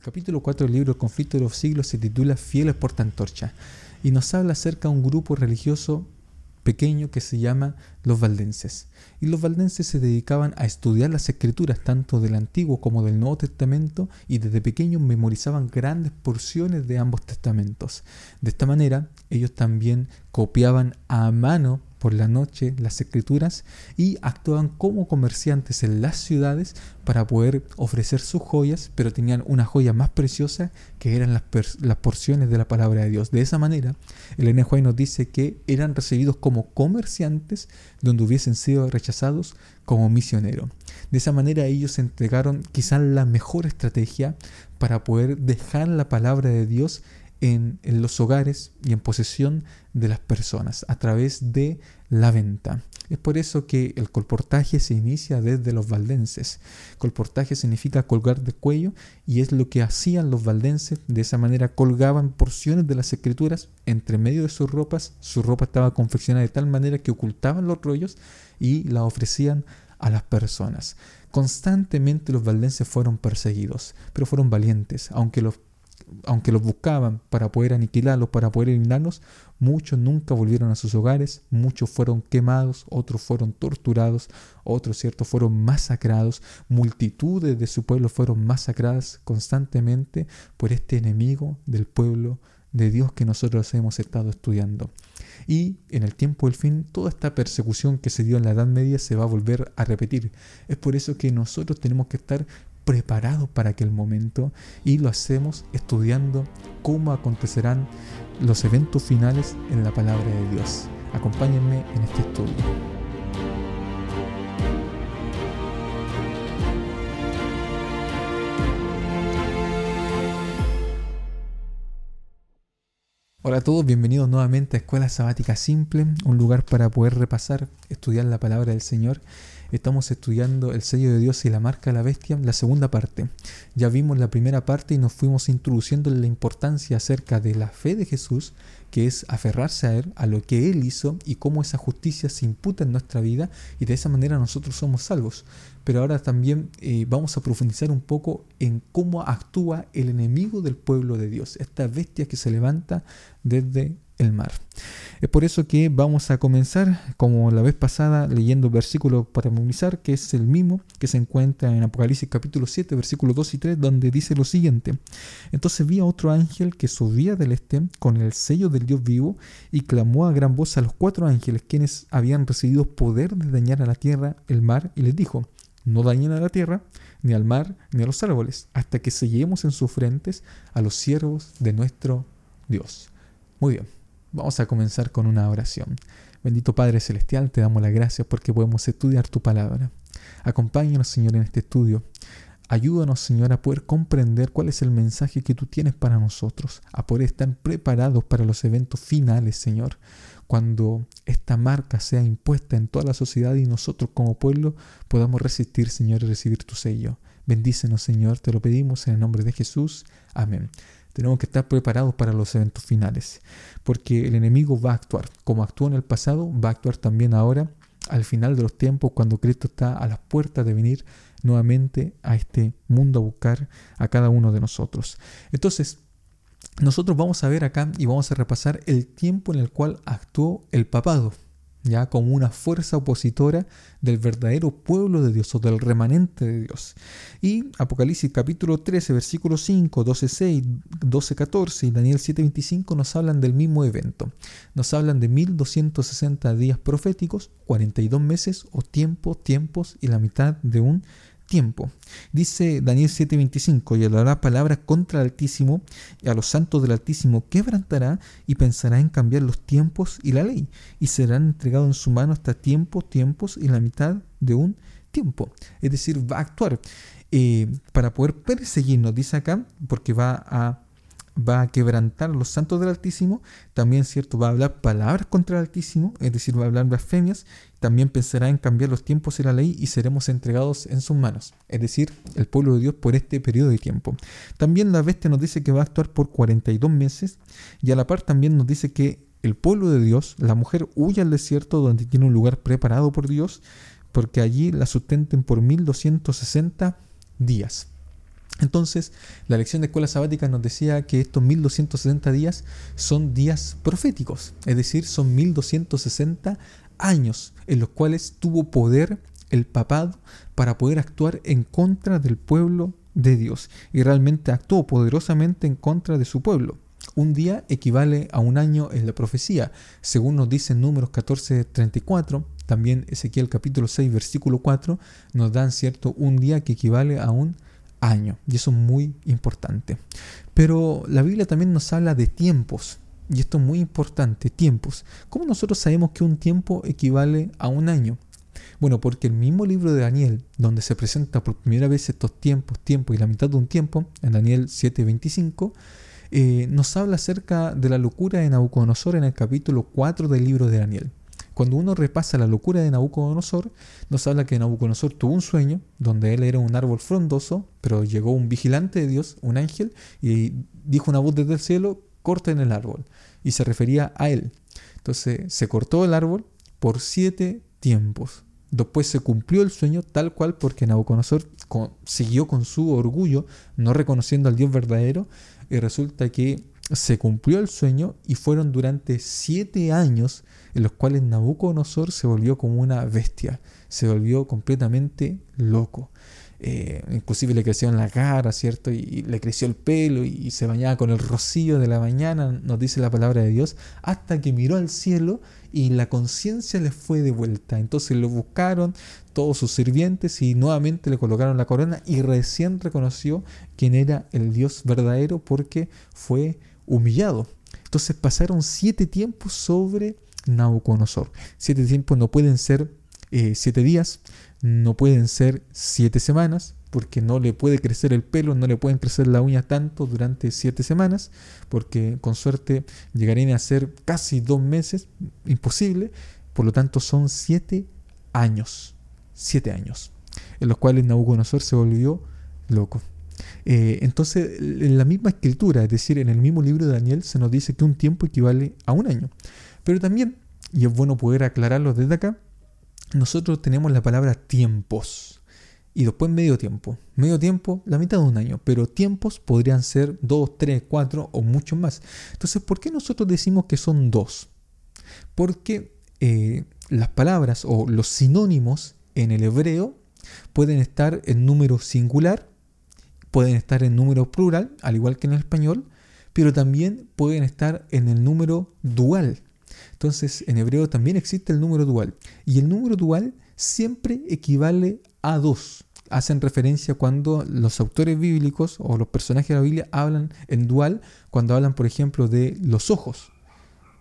El capítulo 4 del libro conflicto de los siglos se titula Fieles portantorcha y nos habla acerca de un grupo religioso pequeño que se llama los valdenses. Y los valdenses se dedicaban a estudiar las escrituras tanto del Antiguo como del Nuevo Testamento y desde pequeños memorizaban grandes porciones de ambos testamentos. De esta manera, ellos también copiaban a mano por la noche las escrituras y actuaban como comerciantes en las ciudades para poder ofrecer sus joyas, pero tenían una joya más preciosa que eran las, las porciones de la palabra de Dios. De esa manera, el NJ nos dice que eran recibidos como comerciantes donde hubiesen sido rechazados como misioneros. De esa manera ellos entregaron quizás la mejor estrategia para poder dejar la palabra de Dios en, los hogares y en posesión de las personas a través de la venta. Es por eso que el colportaje se inicia desde los valdenses. Colportaje significa colgar de cuello y es lo que hacían los valdenses. De esa manera colgaban porciones de las escrituras entre medio de sus ropas. Su ropa estaba confeccionada de tal manera que ocultaban los rollos y la ofrecían a las personas. Constantemente los valdenses fueron perseguidos, pero fueron valientes, aunque los aunque los buscaban para poder aniquilarlos, para poder eliminarlos, muchos nunca volvieron a sus hogares, muchos fueron quemados, otros fueron torturados, otros, cierto, fueron masacrados, multitudes de su pueblo fueron masacradas constantemente por este enemigo del pueblo de Dios que nosotros hemos estado estudiando. Y en el tiempo del fin, toda esta persecución que se dio en la Edad Media se va a volver a repetir. Es por eso que nosotros tenemos que estar preparados para aquel momento y lo hacemos estudiando cómo acontecerán los eventos finales en la palabra de Dios. Acompáñenme en este estudio. Hola a todos, bienvenidos nuevamente a Escuela Sabática Simple, un lugar para poder repasar, estudiar la palabra del Señor Estamos estudiando el sello de Dios y la marca de la bestia, la segunda parte. Ya vimos la primera parte y nos fuimos introduciendo en la importancia acerca de la fe de Jesús, que es aferrarse a Él, a lo que Él hizo y cómo esa justicia se imputa en nuestra vida y de esa manera nosotros somos salvos. Pero ahora también eh, vamos a profundizar un poco en cómo actúa el enemigo del pueblo de Dios, esta bestia que se levanta desde el mar. Es por eso que vamos a comenzar, como la vez pasada, leyendo versículo para memorizar, que es el mismo que se encuentra en Apocalipsis capítulo 7, versículos 2 y 3, donde dice lo siguiente. Entonces vi a otro ángel que subía del este con el sello del Dios vivo y clamó a gran voz a los cuatro ángeles, quienes habían recibido poder de dañar a la tierra, el mar, y les dijo, no dañen a la tierra, ni al mar, ni a los árboles, hasta que sellemos en sus frentes a los siervos de nuestro Dios. Muy bien. Vamos a comenzar con una oración. Bendito Padre Celestial, te damos las gracias porque podemos estudiar tu palabra. Acompáñanos, Señor, en este estudio. Ayúdanos, Señor, a poder comprender cuál es el mensaje que tú tienes para nosotros, a poder estar preparados para los eventos finales, Señor, cuando esta marca sea impuesta en toda la sociedad y nosotros como pueblo podamos resistir, Señor, y recibir tu sello. Bendícenos, Señor, te lo pedimos en el nombre de Jesús. Amén. Tenemos que estar preparados para los eventos finales, porque el enemigo va a actuar. Como actuó en el pasado, va a actuar también ahora, al final de los tiempos, cuando Cristo está a las puertas de venir nuevamente a este mundo a buscar a cada uno de nosotros. Entonces, nosotros vamos a ver acá y vamos a repasar el tiempo en el cual actuó el papado ya como una fuerza opositora del verdadero pueblo de Dios o del remanente de Dios. Y Apocalipsis capítulo 13, versículo 5, 12, 6, 12, 14 y Daniel 7, 25 nos hablan del mismo evento. Nos hablan de 1260 días proféticos, 42 meses o tiempo, tiempos y la mitad de un tiempo. Dice Daniel 7:25, y hablará palabras contra el Altísimo, y a los santos del Altísimo quebrantará y pensará en cambiar los tiempos y la ley, y serán entregados en su mano hasta tiempo, tiempos y la mitad de un tiempo. Es decir, va a actuar eh, para poder perseguirnos, dice acá, porque va a va a quebrantar los santos del Altísimo, también cierto va a hablar palabras contra el Altísimo, es decir, va a hablar blasfemias, también pensará en cambiar los tiempos y la ley y seremos entregados en sus manos, es decir, el pueblo de Dios por este periodo de tiempo. También la bestia nos dice que va a actuar por 42 meses y a la par también nos dice que el pueblo de Dios, la mujer huye al desierto donde tiene un lugar preparado por Dios, porque allí la sustenten por 1260 días. Entonces, la lección de escuela sabática nos decía que estos 1260 días son días proféticos, es decir, son 1260 años en los cuales tuvo poder el papado para poder actuar en contra del pueblo de Dios y realmente actuó poderosamente en contra de su pueblo. Un día equivale a un año en la profecía, según nos dice en números 14:34, también Ezequiel capítulo 6 versículo 4 nos dan cierto un día que equivale a un año y eso es muy importante. Pero la Biblia también nos habla de tiempos y esto es muy importante, tiempos. ¿Cómo nosotros sabemos que un tiempo equivale a un año? Bueno, porque el mismo libro de Daniel, donde se presenta por primera vez estos tiempos, tiempo y la mitad de un tiempo, en Daniel 7:25, eh, nos habla acerca de la locura de Nabucodonosor en el capítulo 4 del libro de Daniel. Cuando uno repasa la locura de Nabucodonosor, nos habla que Nabucodonosor tuvo un sueño donde él era un árbol frondoso, pero llegó un vigilante de Dios, un ángel, y dijo una voz desde el cielo, corten el árbol. Y se refería a él. Entonces se cortó el árbol por siete tiempos. Después se cumplió el sueño tal cual porque Nabucodonosor siguió con su orgullo, no reconociendo al Dios verdadero, y resulta que se cumplió el sueño y fueron durante siete años en los cuales Nabucodonosor se volvió como una bestia, se volvió completamente loco. Eh, inclusive le creció en la cara, ¿cierto? Y, le creció el pelo y, se bañaba con el rocío de la mañana, nos dice la palabra de Dios, hasta que miró al cielo y la conciencia le fue de vuelta. Entonces lo buscaron todos sus sirvientes y nuevamente le colocaron la corona y recién reconoció quién era el Dios verdadero porque fue humillado. Entonces pasaron siete tiempos sobre Nabucodonosor. Siete tiempos no pueden ser eh, siete días, no pueden ser siete semanas, porque no le puede crecer el pelo, no le pueden crecer la uña tanto durante siete semanas, porque con suerte llegarían a ser casi dos meses, imposible. Por lo tanto, son siete años, siete años, en los cuales Nabucodonosor se volvió loco. Eh, entonces, en la misma escritura, es decir, en el mismo libro de Daniel, se nos dice que un tiempo equivale a un año. Pero también, y es bueno poder aclararlo desde acá, nosotros tenemos la palabra tiempos y después medio tiempo. Medio tiempo, la mitad de un año, pero tiempos podrían ser dos, tres, cuatro o mucho más. Entonces, ¿por qué nosotros decimos que son dos? Porque eh, las palabras o los sinónimos en el hebreo pueden estar en número singular, pueden estar en número plural, al igual que en el español, pero también pueden estar en el número dual. Entonces, en hebreo también existe el número dual. Y el número dual siempre equivale a dos. Hacen referencia cuando los autores bíblicos o los personajes de la Biblia hablan en dual, cuando hablan, por ejemplo, de los ojos.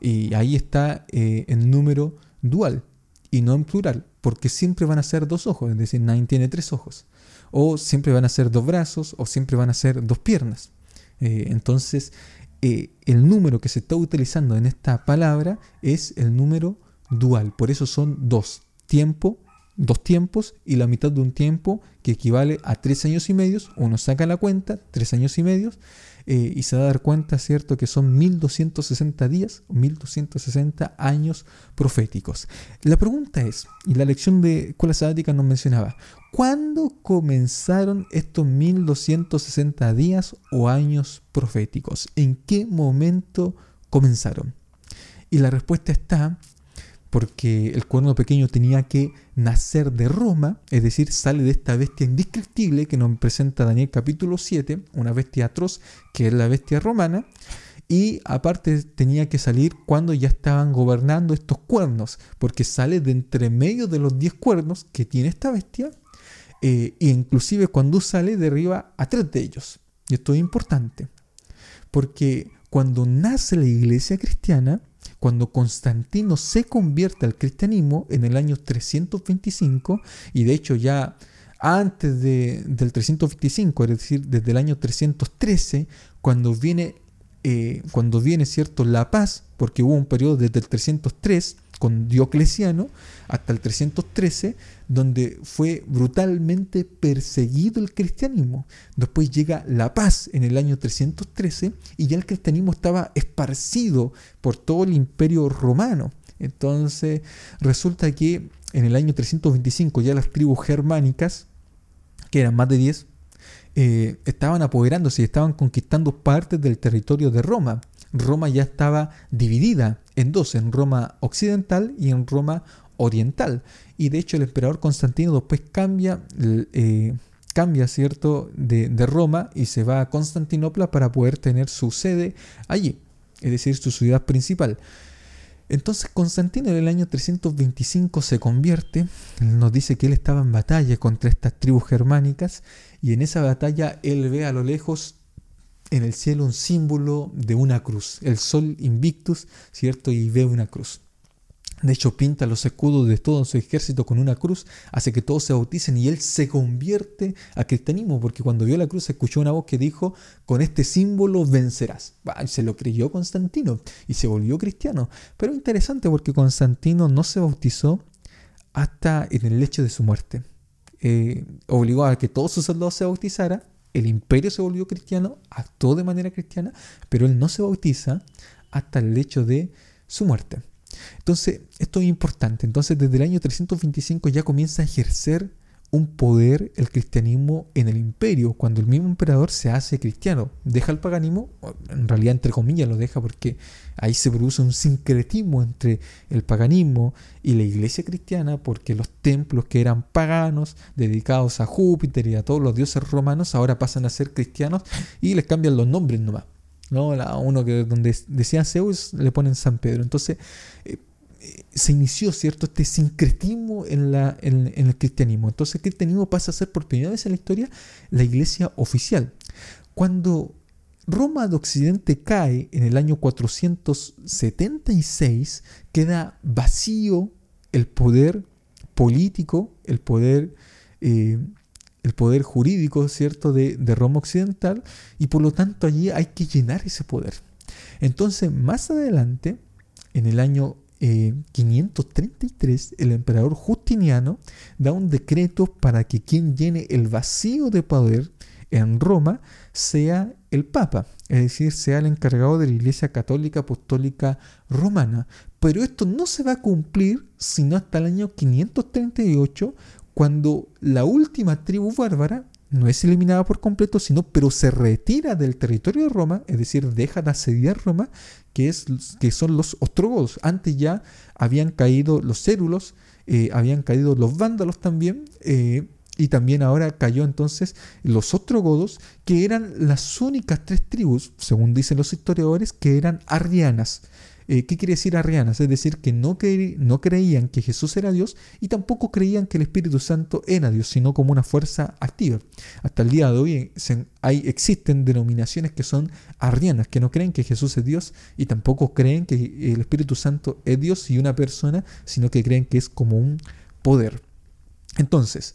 Y ahí está eh, el número dual y no en plural, porque siempre van a ser dos ojos, es decir, nadie tiene tres ojos. O siempre van a ser dos brazos, o siempre van a ser dos piernas. Eh, entonces, eh, el número que se está utilizando en esta palabra es el número dual. Por eso son dos. Tiempo, dos tiempos y la mitad de un tiempo que equivale a tres años y medios. Uno saca la cuenta, tres años y medios, eh, y se va a dar cuenta, ¿cierto?, que son 1260 días, 1260 años proféticos. La pregunta es, y la lección de escuela sabática nos mencionaba, ¿cuándo comenzaron estos 1260 días o años proféticos? ¿En qué momento comenzaron? Y la respuesta está porque el cuerno pequeño tenía que nacer de Roma, es decir, sale de esta bestia indescriptible que nos presenta Daniel capítulo 7, una bestia atroz que es la bestia romana, y aparte tenía que salir cuando ya estaban gobernando estos cuernos, porque sale de entre medio de los 10 cuernos que tiene esta bestia, e inclusive cuando sale derriba a tres de ellos. Y esto es importante, porque cuando nace la iglesia cristiana, cuando Constantino se convierte al cristianismo en el año 325, y de hecho ya antes del 325, es decir, desde el año 313, cuando viene, eh, cuando viene cierto, la paz, porque hubo un periodo desde el 303 con Diocleciano hasta el 313, donde fue brutalmente perseguido el cristianismo. Después llega la paz en el año 313 y ya el cristianismo estaba esparcido por todo el imperio romano. Entonces resulta que en el año 325 ya las tribus germánicas, que eran más de 10, eh, estaban apoderándose y estaban conquistando partes del territorio de Roma. Roma ya estaba dividida en dos, en Roma occidental y en Roma oriental. Y de hecho el emperador Constantino después cambia, eh, cambia ¿cierto? De, de, Roma y se va a Constantinopla para poder tener su sede allí, es decir, su ciudad principal. Entonces Constantino en el año 325 se convierte, nos dice que él estaba en batalla contra estas tribus germánicas y en esa batalla él ve a lo lejos en el cielo un símbolo de una cruz, el sol invictus, ¿cierto? Y ve una cruz. De hecho, pinta los escudos de todo su ejército con una cruz, hace que todos se bauticen y él se convierte a cristianismo, porque cuando vio la cruz escuchó una voz que dijo, con este símbolo vencerás. se lo creyó Constantino y se volvió cristiano. Pero interesante porque Constantino no se bautizó hasta en el lecho de su muerte. Eh, obligó a que todos sus soldados se bautizaran, el imperio se volvió cristiano, actuó de manera cristiana, pero él no se bautiza hasta el lecho de su muerte. Entonces, esto es importante. Entonces, desde el año 325 ya comienza a ejercer un poder el cristianismo en el imperio, cuando el mismo emperador se hace cristiano. Deja el paganismo, en realidad entre comillas lo deja porque ahí se produce un sincretismo entre el paganismo y la iglesia cristiana, porque los templos que eran paganos, dedicados a Júpiter y a todos los dioses romanos, ahora pasan a ser cristianos y les cambian los nombres nomás. ¿no? La, uno que donde decía Zeus le ponen San Pedro. Entonces eh, se inició cierto este sincretismo en, el cristianismo. Entonces el cristianismo pasa a ser por primera vez en la historia la iglesia oficial. Cuando Roma de Occidente cae en el año 476, queda vacío el poder político, el poder eh, el poder jurídico, ¿cierto?, de, Roma Occidental, y por lo tanto allí hay que llenar ese poder. Entonces, más adelante, en el año 533, eh, el emperador Justiniano da un decreto para que quien llene el vacío de poder en Roma sea el Papa, es decir, sea el encargado de la Iglesia Católica Apostólica Romana. Pero esto no se va a cumplir sino hasta el año 538, cuando la última tribu bárbara no es eliminada por completo, sino pero se retira del territorio de Roma, es decir, deja de asediar Roma, que, es, que son los ostrogodos. Antes ya habían caído los cérulos, eh, habían caído los vándalos también, eh, y también ahora cayó entonces los ostrogodos, que eran las únicas tres tribus, según dicen los historiadores, que eran arrianas. Eh, ¿Qué quiere decir arrianas? Es decir, que no, no creían que Jesús era Dios y tampoco creían que el Espíritu Santo era Dios, sino como una fuerza activa. Hasta el día de hoy hay, existen denominaciones que son arrianas, que no creen que Jesús es Dios y tampoco creen que el Espíritu Santo es Dios y una persona, sino que creen que es como un poder. Entonces,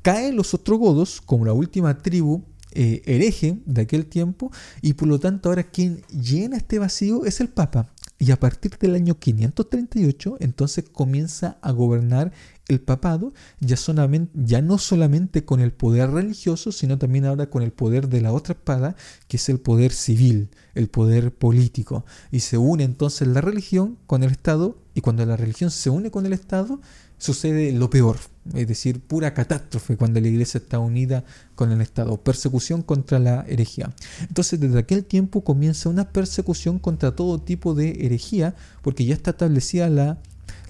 caen los ostrogodos como la última tribu eh, hereje de aquel tiempo y por lo tanto ahora quien llena este vacío es el Papa. Y a partir del año 538, entonces comienza a gobernar el papado, ya, ya, no solamente con el poder religioso, sino también ahora con el poder de la otra espada, que es el poder civil, el poder político. Y se une entonces la religión con el Estado, y cuando la religión se une con el Estado, sucede lo peor, es decir, pura catástrofe cuando la iglesia está unida con el Estado, persecución contra la herejía. Entonces, desde aquel tiempo comienza una persecución contra todo tipo de herejía, porque ya está establecida la,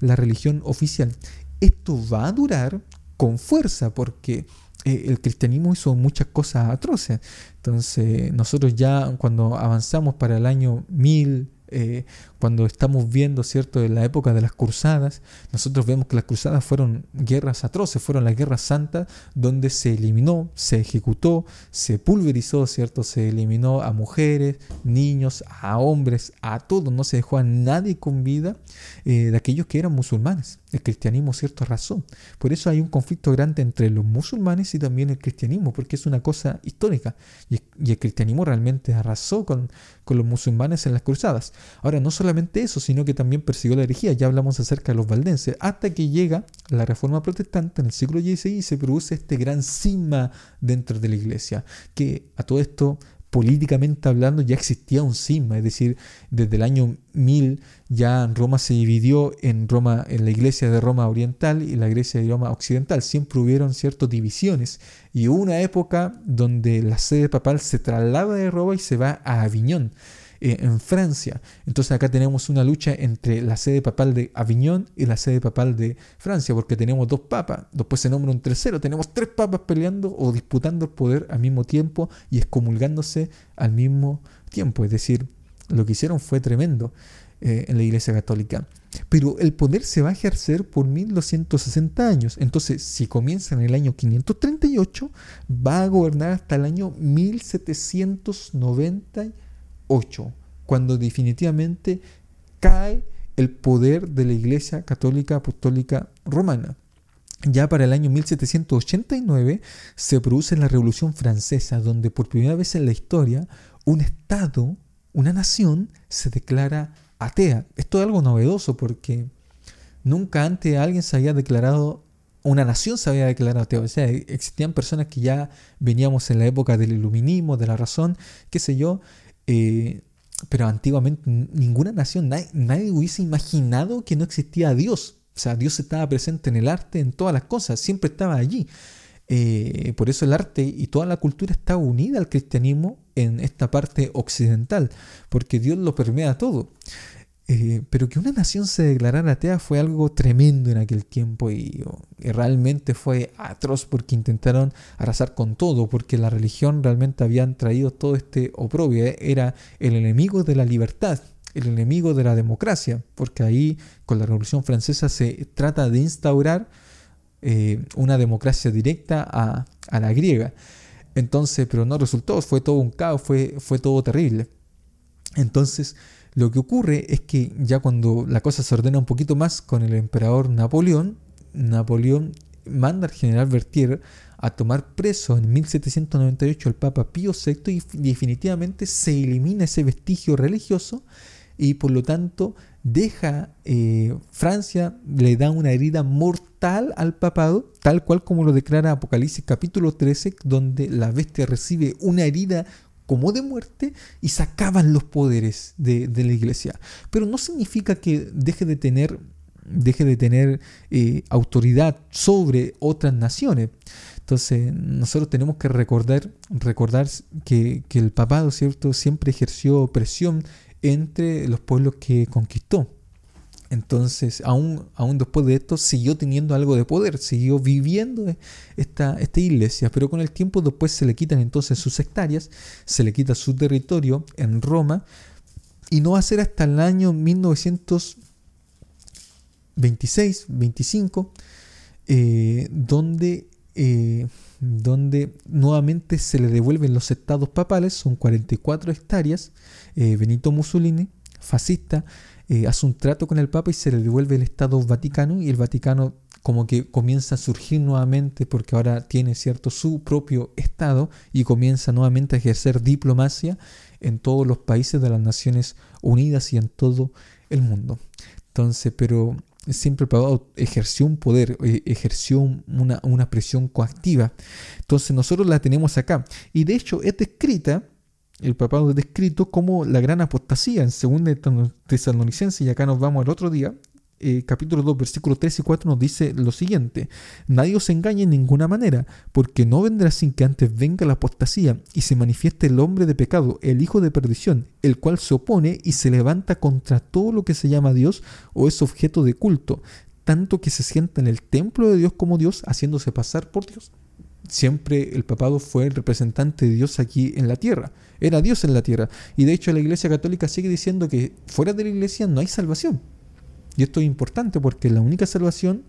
la religión oficial. Esto va a durar con fuerza, porque eh, el cristianismo hizo muchas cosas atroces. Entonces, nosotros ya cuando avanzamos para el año 1000, eh, cuando estamos viendo, ¿cierto?, en la época de las cruzadas, nosotros vemos que las cruzadas fueron guerras atroces, fueron las guerras santas, donde se eliminó, se ejecutó, se pulverizó, ¿cierto?, se eliminó a mujeres, niños, a hombres, a todos, no se dejó a nadie con vida eh, de aquellos que eran musulmanes. El cristianismo, ¿cierto?, arrasó. Por eso hay un conflicto grande entre los musulmanes y también el cristianismo, porque es una cosa histórica. Y, el cristianismo realmente arrasó con, con los musulmanes en las cruzadas. Ahora, no solamente eso, sino que también persiguió la herejía. Ya hablamos acerca de los valdenses, hasta que llega la reforma protestante en el siglo XVI y se produce este gran cisma dentro de la iglesia, que a todo esto políticamente hablando ya existía un cisma, es decir, desde el año 1000 ya Roma se dividió en Roma, en la iglesia de Roma oriental y la iglesia de Roma occidental. Siempre hubieron ciertas divisiones y una época donde la sede papal se traslada de Roma y se va a Aviñón. Eh, en Francia. Entonces acá tenemos una lucha entre la sede papal de Aviñón y la sede papal de Francia, porque tenemos dos papas, después se nombra un tercero, tenemos tres papas peleando o disputando el poder al mismo tiempo y excomulgándose al mismo tiempo. Es decir, lo que hicieron fue tremendo eh, en la Iglesia Católica. Pero el poder se va a ejercer por 1260 años. Entonces, si comienza en el año 538, va a gobernar hasta el año 1790 cuando definitivamente cae el poder de la Iglesia Católica Apostólica Romana. Ya para el año 1789 se produce la Revolución Francesa, donde por primera vez en la historia un Estado, una nación, se declara atea. Esto es algo novedoso porque nunca antes alguien se había declarado, una nación se había declarado atea. O sea, existían personas que ya veníamos en la época del iluminismo, de la razón, qué sé yo, eh, pero antiguamente ninguna nación, nadie, hubiese imaginado que no existía Dios. O sea, Dios estaba presente en el arte, en todas las cosas, siempre estaba allí. Eh, por eso el arte y toda la cultura está unida al cristianismo en esta parte occidental, porque Dios lo permea todo. Eh, pero que una nación se declarara atea fue algo tremendo en aquel tiempo y, realmente fue atroz porque intentaron arrasar con todo, porque la religión realmente habían traído todo este oprobio, eh, era el enemigo de la libertad, el enemigo de la democracia, porque ahí con la Revolución Francesa se trata de instaurar eh, una democracia directa a, a, la griega. Entonces, pero no resultó, fue todo un caos, fue, fue todo terrible. Entonces, lo que ocurre es que ya cuando la cosa se ordena un poquito más con el emperador Napoleón, Napoleón manda al general Berthier a tomar preso en 1798 al Papa Pío VI y definitivamente se elimina ese vestigio religioso y por lo tanto deja eh, Francia, le da una herida mortal al papado, tal cual como lo declara Apocalipsis capítulo 13, donde la bestia recibe una herida como de muerte y sacaban los poderes de, la iglesia. Pero no significa que deje de tener, deje de tener eh, autoridad sobre otras naciones. Entonces, nosotros tenemos que recordar, recordar que, que el papado, ¿cierto?, siempre ejerció presión entre los pueblos que conquistó. Entonces, aún, aún después de esto, siguió teniendo algo de poder, siguió viviendo esta, esta iglesia, pero con el tiempo después se le quitan entonces sus hectáreas, se le quita su territorio en Roma, y no va a ser hasta el año 1926, 25, eh, donde, eh, donde nuevamente se le devuelven los estados papales, son 44 hectáreas, eh, Benito Mussolini, fascista, eh, hace un trato con el Papa y se le devuelve el Estado Vaticano y el Vaticano como que comienza a surgir nuevamente porque ahora tiene cierto su propio Estado y comienza nuevamente a ejercer diplomacia en todos los países de las Naciones Unidas y en todo el mundo. Entonces, pero siempre el Papa ejerció un poder, eh, ejerció una, una presión coactiva. Entonces nosotros la tenemos acá. Y de hecho es descrita el papado es descrito como la gran apostasía en 2 Tesalonicenses, y acá nos vamos al otro día, eh, capítulo 2, versículos 3 y 4 nos dice lo siguiente, nadie os engañe en ninguna manera, porque no vendrá sin que antes venga la apostasía y se manifieste el hombre de pecado, el hijo de perdición, el cual se opone y se levanta contra todo lo que se llama Dios o es objeto de culto, tanto que se sienta en el templo de Dios como Dios, haciéndose pasar por Dios siempre el papado fue el representante de Dios aquí en la tierra. Era Dios en la tierra. Y de hecho la Iglesia Católica sigue diciendo que fuera de la Iglesia no hay salvación. Y esto es importante porque la única salvación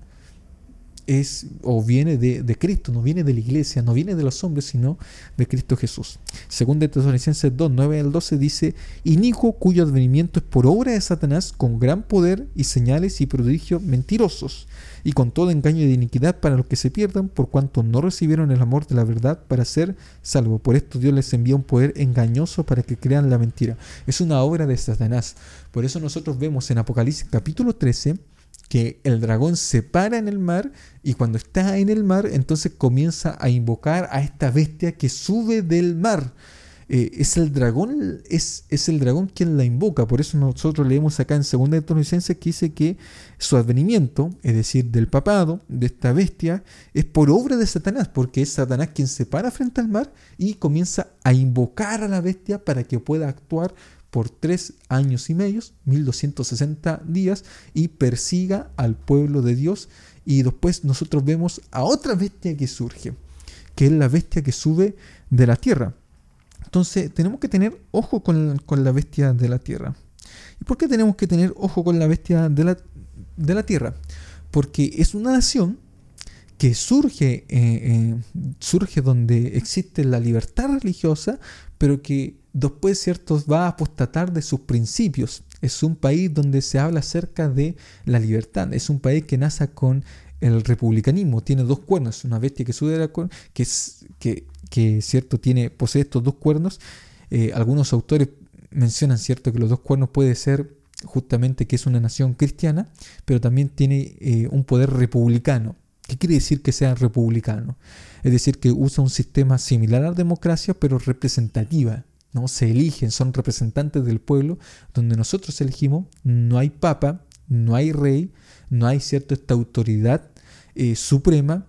es o viene de, Cristo, no viene de la iglesia, no viene de los hombres, sino de Cristo Jesús. Según de Tesalonicenses 2, 9 al 12 dice, Inico cuyo advenimiento es por obra de Satanás con gran poder y señales y prodigios mentirosos y con todo engaño de iniquidad para los que se pierdan, por cuanto no recibieron el amor de la verdad para ser salvos. Por esto Dios les envía un poder engañoso para que crean la mentira. Es una obra de Satanás. Por eso nosotros vemos en Apocalipsis capítulo 13 que el dragón se para en el mar y cuando está en el mar entonces comienza a invocar a esta bestia que sube del mar. Eh, es el dragón, es, es, el dragón quien la invoca. Por eso nosotros leemos acá en 2 de que dice que su advenimiento, es decir, del papado, de esta bestia, es por obra de Satanás, porque es Satanás quien se para frente al mar y comienza a invocar a la bestia para que pueda actuar por tres años y medio, 1260 días, y persiga al pueblo de Dios. Y después nosotros vemos a otra bestia que surge, que es la bestia que sube de la tierra. Entonces tenemos que tener ojo con, la bestia de la tierra. ¿Y por qué tenemos que tener ojo con la bestia de la, de la tierra? Porque es una nación que surge, eh, eh, surge donde existe la libertad religiosa, pero que después, ¿cierto?, va a apostatar de sus principios. Es un país donde se habla acerca de la libertad. Es un país que nace con el republicanismo. Tiene dos cuernos. Una bestia que sube de la que, es, que, ¿cierto?, tiene, posee estos dos cuernos. Eh, algunos autores mencionan, ¿cierto?, que los dos cuernos puede ser justamente que es una nación cristiana, pero también tiene un poder republicano. ¿Qué quiere decir que sea republicano? Es decir, que usa un sistema similar a la democracia, pero representativa. ¿no? Se eligen, son representantes del pueblo, donde nosotros elegimos, no hay papa, no hay rey, no hay cierto esta autoridad eh, suprema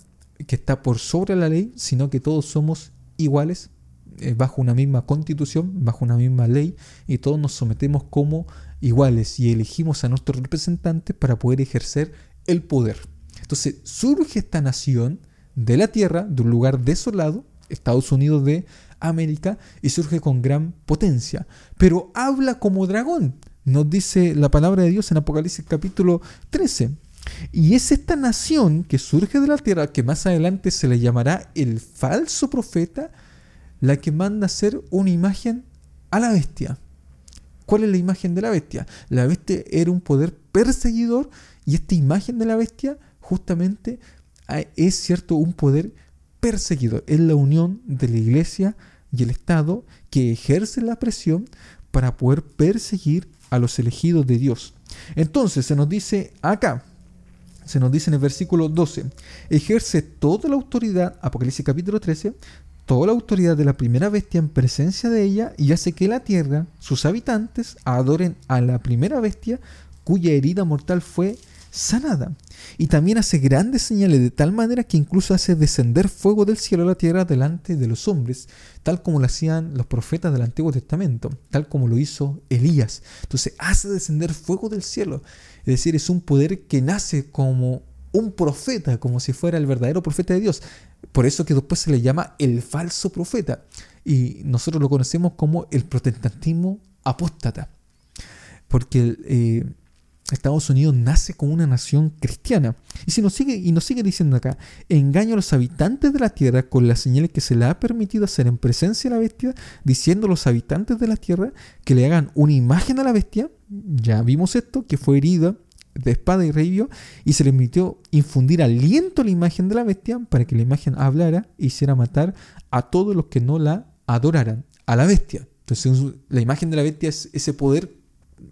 que está por sobre la ley, sino que todos somos iguales eh, bajo una misma constitución, bajo una misma ley, y todos nos sometemos como iguales y elegimos a nuestros representantes para poder ejercer el poder. Entonces surge esta nación de la tierra, de un lugar desolado, Estados Unidos de América, y surge con gran potencia, pero habla como dragón, nos dice la palabra de Dios en Apocalipsis capítulo 13. Y es esta nación que surge de la tierra, que más adelante se le llamará el falso profeta, la que manda hacer una imagen a la bestia. ¿Cuál es la imagen de la bestia? La bestia era un poder perseguidor y esta imagen de la bestia justamente es cierto un poder perseguido. Es la unión de la iglesia y el Estado que ejerce la presión para poder perseguir a los elegidos de Dios. Entonces se nos dice acá, se nos dice en el versículo 12, ejerce toda la autoridad, Apocalipsis capítulo 13, toda la autoridad de la primera bestia en presencia de ella y hace que la tierra, sus habitantes, adoren a la primera bestia cuya herida mortal fue sanada. Y también hace grandes señales de tal manera que incluso hace descender fuego del cielo a la tierra delante de los hombres, tal como lo hacían los profetas del Antiguo Testamento, tal como lo hizo Elías. Entonces hace descender fuego del cielo. Es decir, es un poder que nace como un profeta, como si fuera el verdadero profeta de Dios. Por eso que después se le llama el falso profeta. Y nosotros lo conocemos como el protestantismo apóstata. Porque eh, Estados Unidos nace como una nación cristiana. Y, si nos sigue, y nos sigue diciendo acá, engaño a los habitantes de la tierra con las señales que se le ha permitido hacer en presencia de la bestia, diciendo a los habitantes de la tierra que le hagan una imagen a la bestia. Ya vimos esto, que fue herida de espada y rey y se le permitió infundir aliento a la imagen de la bestia para que la imagen hablara e hiciera matar a todos los que no la adoraran, a la bestia. Entonces la imagen de la bestia es ese poder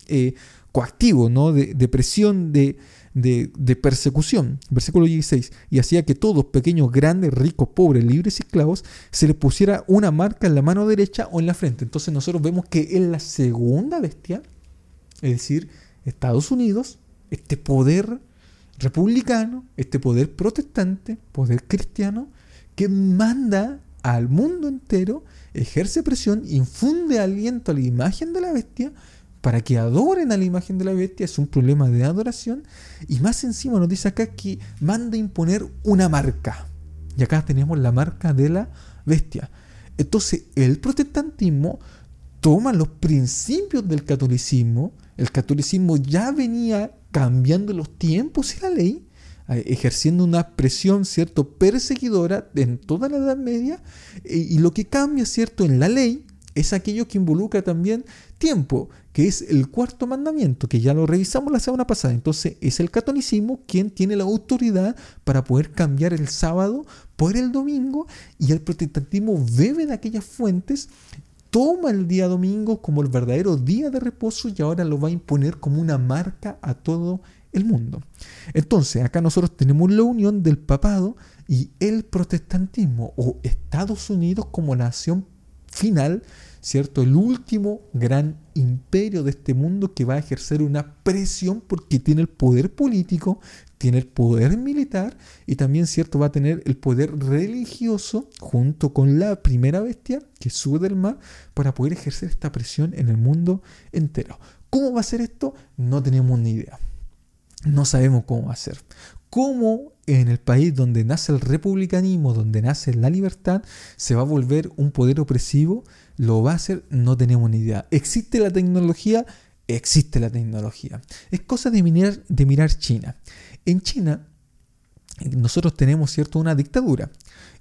eh, coactivo, ¿no? de, presión, de, de, persecución. Versículo 16. Y hacía que todos, pequeños, grandes, ricos, pobres, libres y esclavos, se les pusiera una marca en la mano derecha o en la frente. Entonces nosotros vemos que en la segunda bestia, es decir, Estados Unidos, este poder republicano, este poder protestante, poder cristiano, que manda al mundo entero, ejerce presión, infunde aliento a la imagen de la bestia, para que adoren a la imagen de la bestia, es un problema de adoración. Y más encima nos dice acá que manda imponer una marca. Y acá tenemos la marca de la bestia. Entonces el protestantismo toma los principios del catolicismo. El catolicismo ya venía cambiando los tiempos y la ley, eh, ejerciendo una presión, ¿cierto?, perseguidora en toda la Edad Media. Y lo que cambia, ¿cierto?, en la ley es aquello que involucra también tiempo, que es el cuarto mandamiento, que ya lo revisamos la semana pasada. Entonces es el catolicismo quien tiene la autoridad para poder cambiar el sábado por el domingo y el protestantismo bebe de aquellas fuentes, toma el día domingo como el verdadero día de reposo y ahora lo va a imponer como una marca a todo el mundo. Entonces acá nosotros tenemos la unión del papado y el protestantismo o Estados Unidos como nación final ¿cierto? El último gran imperio de este mundo que va a ejercer una presión porque tiene el poder político, tiene el poder militar y también, ¿cierto? Va a tener el poder religioso junto con la primera bestia que sube del mar para poder ejercer esta presión en el mundo entero. ¿Cómo va a ser esto? No tenemos ni idea. No sabemos cómo va a ser. ¿Cómo en el país donde nace el republicanismo, donde nace la libertad, se va a volver un poder opresivo? ¿Lo va a hacer? No tenemos ni idea. ¿Existe la tecnología? Existe la tecnología. Es cosa de mirar, China. En China, nosotros tenemos cierto una dictadura.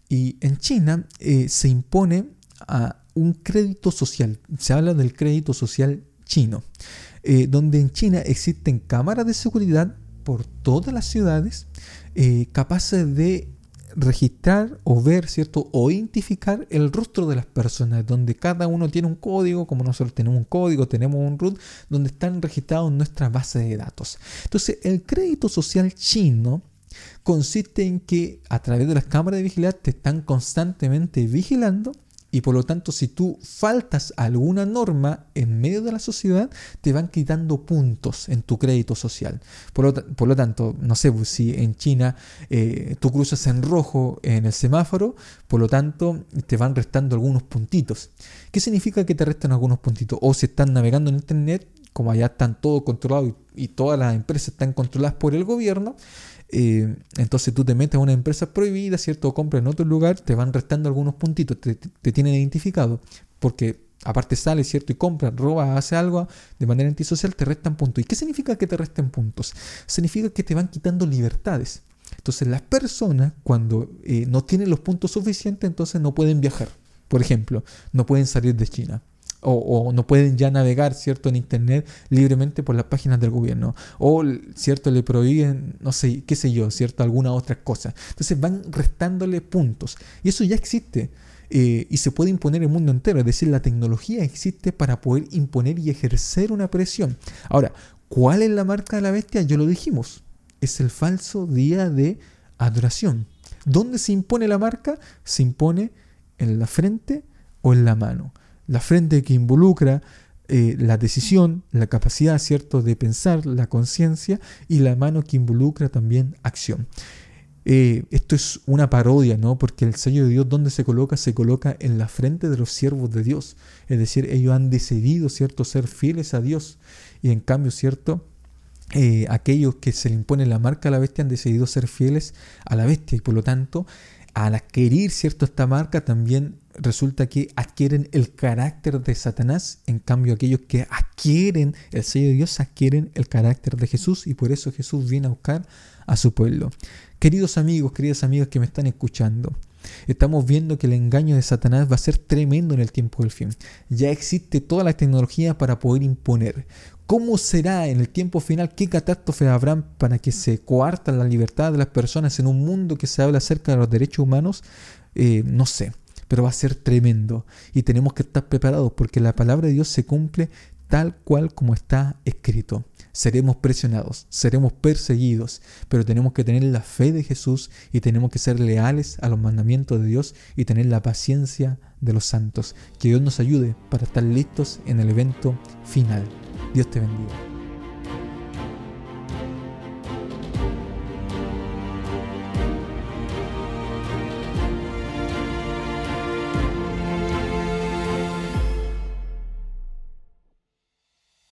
Y en China eh, se impone a un crédito social. Se habla del crédito social chino. Eh, donde en China existen cámaras de seguridad por todas las ciudades eh, capaces de registrar o ver, ¿cierto? O identificar el rostro de las personas, donde cada uno tiene un código, como nosotros tenemos un código, tenemos un root, donde están registrados nuestra base de datos. Entonces, el crédito social chino consiste en que a través de las cámaras de vigilancia te están constantemente vigilando y por lo tanto, si tú faltas alguna norma en medio de la sociedad, te van quitando puntos en tu crédito social. Por lo, tanto, no sé, pues, si en China eh, tú cruzas en rojo en el semáforo, por lo tanto, te van restando algunos puntitos. ¿Qué significa que te restan algunos puntitos? O si estás navegando en Internet, como allá están todo controlado y todas las empresas están controladas por el gobierno, eh, entonces tú te metes a una empresa prohibida, ¿cierto? O compras en otro lugar, te van restando algunos puntitos, te, tienen identificado, porque aparte sales, ¿cierto? Y compras, robas, hace algo de manera antisocial, te restan puntos. ¿Y qué significa que te resten puntos? Significa que te van quitando libertades. Entonces las personas cuando eh, no tienen los puntos suficientes, entonces no pueden viajar. Por ejemplo, no pueden salir de China o, no pueden ya navegar, ¿cierto?, en Internet libremente por las páginas del gobierno. O, ¿cierto?, le prohíben, no sé, qué sé yo, ¿cierto?, alguna otra cosa. Entonces van restándole puntos. Y eso ya existe. Eh, y se puede imponer el mundo entero. Es decir, la tecnología existe para poder imponer y ejercer una presión. Ahora, ¿cuál es la marca de la bestia? Ya lo dijimos. Es el falso día de adoración. ¿Dónde se impone la marca? Se impone en la frente o en la mano la frente que involucra eh, la decisión, la capacidad, ¿cierto?, de pensar, la conciencia, y la mano que involucra también acción. Eh, esto es una parodia, ¿no? Porque el sello de Dios, ¿dónde se coloca? Se coloca en la frente de los siervos de Dios. Es decir, ellos han decidido, ¿cierto?, ser fieles a Dios. Y en cambio, ¿cierto? Eh, aquellos que se le impone la marca a la bestia han decidido ser fieles a la bestia y por lo tanto al adquirir cierto esta marca también resulta que adquieren el carácter de Satanás, en cambio aquellos que adquieren el sello de Dios adquieren el carácter de Jesús y por eso Jesús viene a buscar a su pueblo. Queridos amigos, queridas amigas que me están escuchando, estamos viendo que el engaño de Satanás va a ser tremendo en el tiempo del fin. Ya existe toda la tecnología para poder imponer. ¿Cómo será en el tiempo final? ¿Qué catástrofe habrán para que se coarta la libertad de las personas en un mundo que se habla acerca de los derechos humanos? Eh, no sé pero va a ser tremendo y tenemos que estar preparados porque la palabra de Dios se cumple tal cual como está escrito. Seremos presionados, seremos perseguidos, pero tenemos que tener la fe de Jesús y tenemos que ser leales a los mandamientos de Dios y tener la paciencia de los santos. Que Dios nos ayude para estar listos en el evento final. Dios te bendiga.